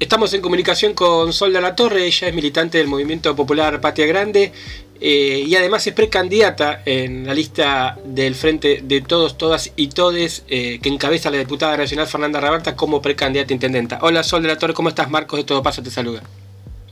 Estamos en comunicación con Sol de la Torre, ella es militante del Movimiento Popular Patria Grande eh, y además es precandidata en la lista del Frente de Todos, Todas y Todes eh, que encabeza la diputada nacional Fernanda Raberta como precandidata intendenta. Hola Sol de la Torre, ¿cómo estás? Marcos de Todo Paso te saluda.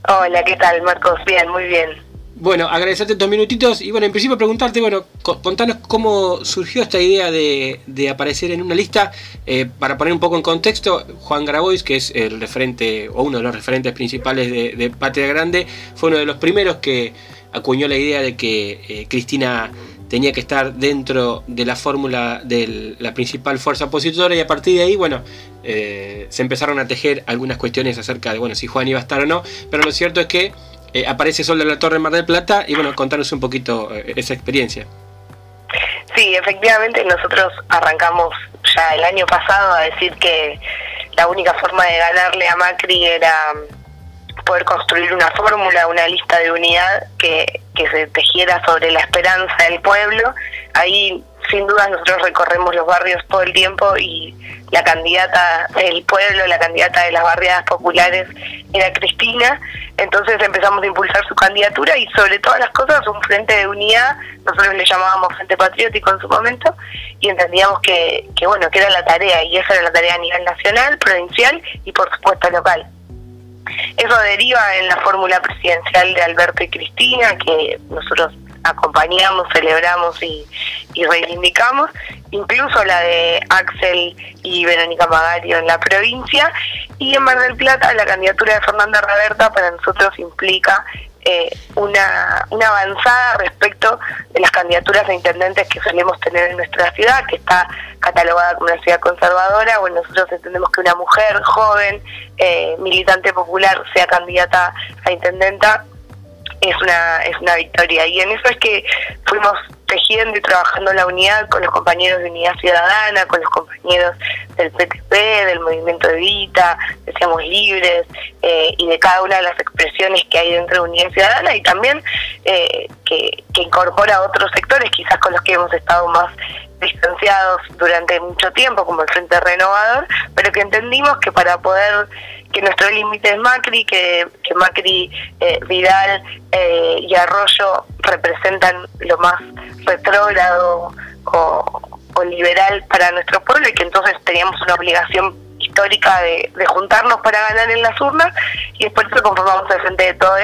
Hola, ¿qué tal Marcos? Bien, muy bien. Bueno, agradecerte estos minutitos y bueno, en principio preguntarte, bueno, contanos cómo surgió esta idea de, aparecer en una lista. Eh, para poner un poco en contexto, Juan Grabois, que es el referente o uno de los referentes principales de, Patria Grande, fue uno de los primeros que acuñó la idea de que eh, Cristina tenía que estar dentro de la fórmula de la principal fuerza opositora y a partir de ahí, bueno, eh, se empezaron a tejer algunas cuestiones acerca de, bueno, si Juan iba a estar o no, pero lo cierto es que eh, aparece Sol de la Torre en Mar del Plata y bueno, contanos un poquito eh, esa experiencia. Sí, efectivamente nosotros arrancamos ya el año pasado a decir que la única forma de ganarle a Macri era poder construir una fórmula, una lista de unidad que, que se tejiera sobre la esperanza del pueblo. Ahí sin duda nosotros recorremos los barrios todo el tiempo y la candidata del pueblo, la candidata de las barriadas populares era Cristina, entonces empezamos a impulsar su candidatura y sobre todas las cosas un frente de unidad, nosotros le llamábamos Frente Patriótico en su momento y entendíamos que, que bueno, que era la tarea y esa era la tarea a nivel nacional, provincial y por supuesto local. Eso deriva en la fórmula presidencial de Alberto y Cristina, que nosotros acompañamos, celebramos y, reivindicamos, incluso la de Axel y Verónica Magario en la provincia, y en Mar del Plata la candidatura de Fernanda Raberta para nosotros implica eh, una, una avanzada respecto de las candidaturas de intendentes que solemos tener en nuestra ciudad, que está catalogada como una ciudad conservadora. Bueno, nosotros entendemos que una mujer joven, eh, militante popular, sea candidata a intendenta es una, es una victoria. Y en eso es que fuimos tejiendo y trabajando la unidad con los compañeros de Unidad Ciudadana, con los compañeros del PTP, del Movimiento de Vita, decíamos libres, eh, y de cada una de las expresiones que hay dentro de Unidad Ciudadana y también eh, que, que incorpora otros sectores, quizás con los que hemos estado más distanciados durante mucho tiempo, como el Frente Renovador, pero que entendimos que para poder que nuestro límite es Macri, que, que Macri, eh, Vidal eh, y Arroyo representan lo más retrógrado o, liberal para nuestro pueblo y que entonces teníamos una obligación histórica de, juntarnos para ganar en las urnas y después eso conformamos el Frente de Todos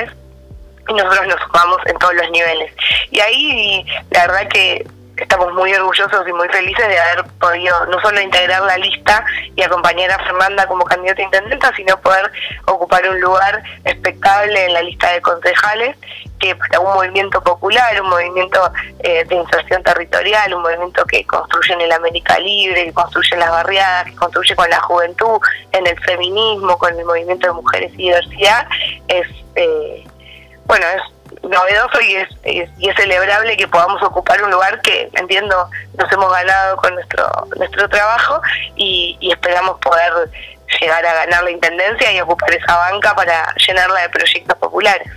y nosotros nos sumamos en todos los niveles. Y ahí la verdad que estamos muy orgullosos y muy felices de haber podido no solo integrar la lista y acompañar a Fernanda como candidata a intendenta, sino poder ocupar un lugar expectable en la lista de concejales, que para un movimiento popular, un movimiento eh, de inserción territorial, un movimiento que construye en el América Libre, que construye en las barriadas, que construye con la juventud, en el feminismo, con el movimiento de mujeres y diversidad, es, eh, bueno, es novedoso y es, y es celebrable que podamos ocupar un lugar que entiendo nos hemos ganado con nuestro nuestro trabajo y, y esperamos poder llegar a ganar la intendencia y ocupar esa banca para llenarla de proyectos populares.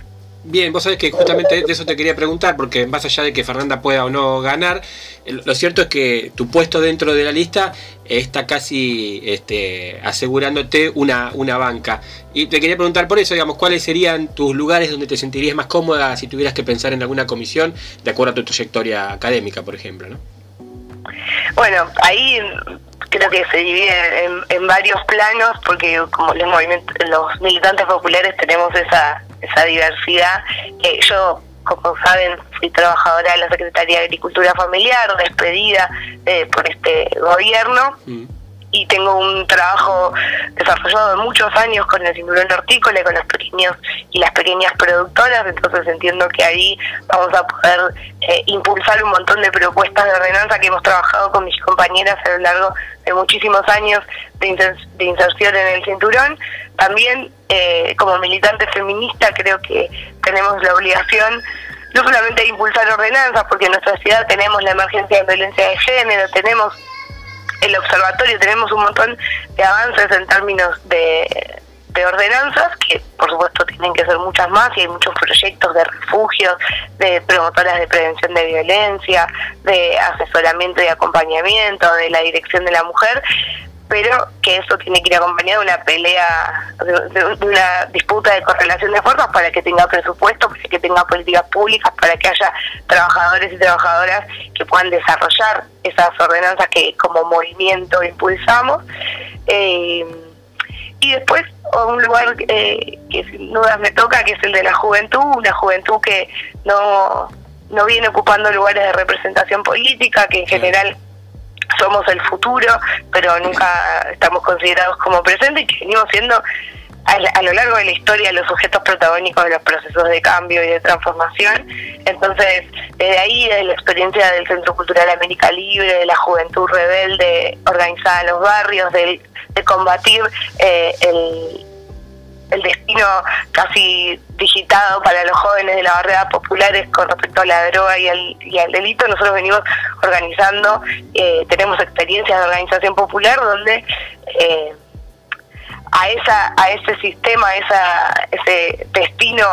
Bien, vos sabés que justamente de eso te quería preguntar, porque más allá de que Fernanda pueda o no ganar, lo cierto es que tu puesto dentro de la lista está casi este, asegurándote una, una banca. Y te quería preguntar por eso, digamos, ¿cuáles serían tus lugares donde te sentirías más cómoda si tuvieras que pensar en alguna comisión de acuerdo a tu trayectoria académica, por ejemplo? ¿no? Bueno, ahí creo que se divide en, varios planos, porque como los, militantes populares tenemos esa esa diversidad. que yo, como saben, fui trabajadora de la Secretaría de Agricultura Familiar, despedida eh, por este gobierno. Mm. Y tengo un trabajo desarrollado de muchos años con el cinturón hortícola y con los pequeños y las pequeñas productoras, entonces entiendo que ahí vamos a poder eh, impulsar un montón de propuestas de ordenanza que hemos trabajado con mis compañeras a lo largo de muchísimos años de, de inserción en el cinturón. También eh, como militante feminista creo que tenemos la obligación no solamente de impulsar ordenanzas, porque en nuestra ciudad tenemos la emergencia de violencia de género, tenemos el observatorio, tenemos un montón de avances en términos de, de ordenanzas, que por supuesto tienen que ser muchas más, y hay muchos proyectos de refugios, de promotoras de prevención de violencia, de asesoramiento y acompañamiento, de la dirección de la mujer, pero que eso tiene que ir acompañado de una pelea, de, una disputa de correlación de fuerzas para que tenga presupuesto, para que tenga políticas públicas, para que haya trabajadores y trabajadoras que puedan desarrollar esas ordenanzas que como movimiento impulsamos. Eh, y después un lugar eh, que sin dudas me toca, que es el de la juventud, una juventud que no, no viene ocupando lugares de representación política, que en general somos el futuro, pero nunca estamos considerados como presente y que venimos siendo a, lo largo de la historia los sujetos protagónicos de los procesos de cambio y de transformación. Entonces, desde ahí, de la experiencia del Centro Cultural América Libre, de la juventud rebelde organizada en los barrios, de, de combatir eh, el, el destino casi digitado para los jóvenes de la barrera populares con respecto a la droga y al, y al delito. Nosotros venimos organizando, eh, tenemos experiencias de organización popular donde eh, a esa a ese sistema, a esa, ese destino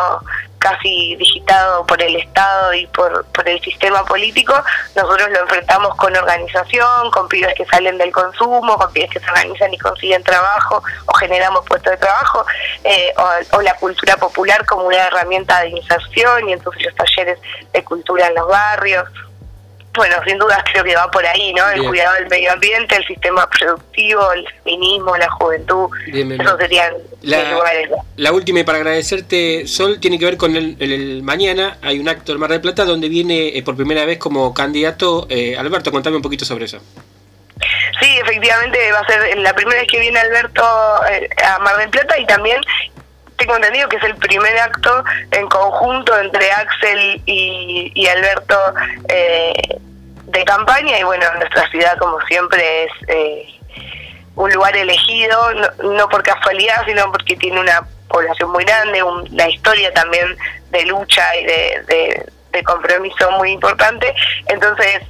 casi digitado por el Estado y por, por el sistema político, nosotros lo enfrentamos con organización, con pibes que salen del consumo, con pibes que se organizan y consiguen trabajo o generamos puestos de trabajo, eh, o, la cultura popular como una herramienta de inserción y entonces los talleres de cultura en los barrios. Bueno, sin dudas creo que va por ahí, ¿no? El cuidado del medio ambiente, el sistema productivo, el feminismo, la juventud. Eso serían la, lugares. La última, y para agradecerte, Sol, tiene que ver con el, mañana. Hay un acto en Mar del Plata donde viene eh, por primera vez como candidato eh, Alberto. Contame un poquito sobre eso. Sí, efectivamente va a ser la primera vez que viene Alberto eh, a Mar del Plata y también tengo entendido que es el primer acto en conjunto entre Axel y, Alberto eh, de campaña y bueno, nuestra ciudad como siempre es eh, un lugar elegido, no, por casualidad, sino porque tiene una población muy grande, una historia también de lucha y de de compromiso muy importante. Entonces,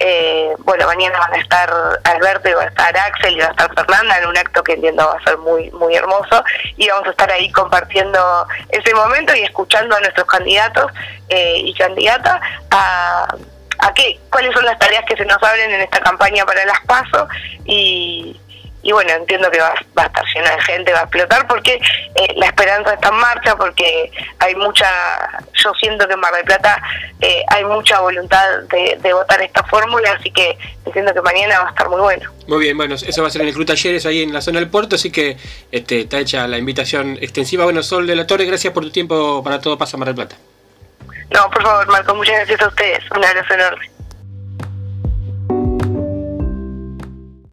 eh, bueno, mañana van a estar Alberto y va a estar Axel y va a estar Fernanda en un acto que entiendo va a ser muy, muy hermoso y vamos a estar ahí compartiendo ese momento y escuchando a nuestros candidatos eh, y candidatas a a qué, cuáles son las tareas que se nos abren en esta campaña para las PASO y, y bueno, entiendo que va, a estar llena de gente, va a explotar porque eh, la esperanza está en marcha, porque hay mucha, yo siento que en Mar del Plata eh, hay mucha voluntad de, votar esta fórmula, así que entiendo que mañana va a estar muy bueno. Muy bien, bueno, eso va a ser en el Club Talleres, ahí en la zona del puerto, así que este, está hecha la invitación extensiva. Bueno, Sol de la Torre, gracias por tu tiempo para todo Pasa Mar del Plata. No, por favor, Marco, muchas gracias a ustedes. Un abrazo enorme.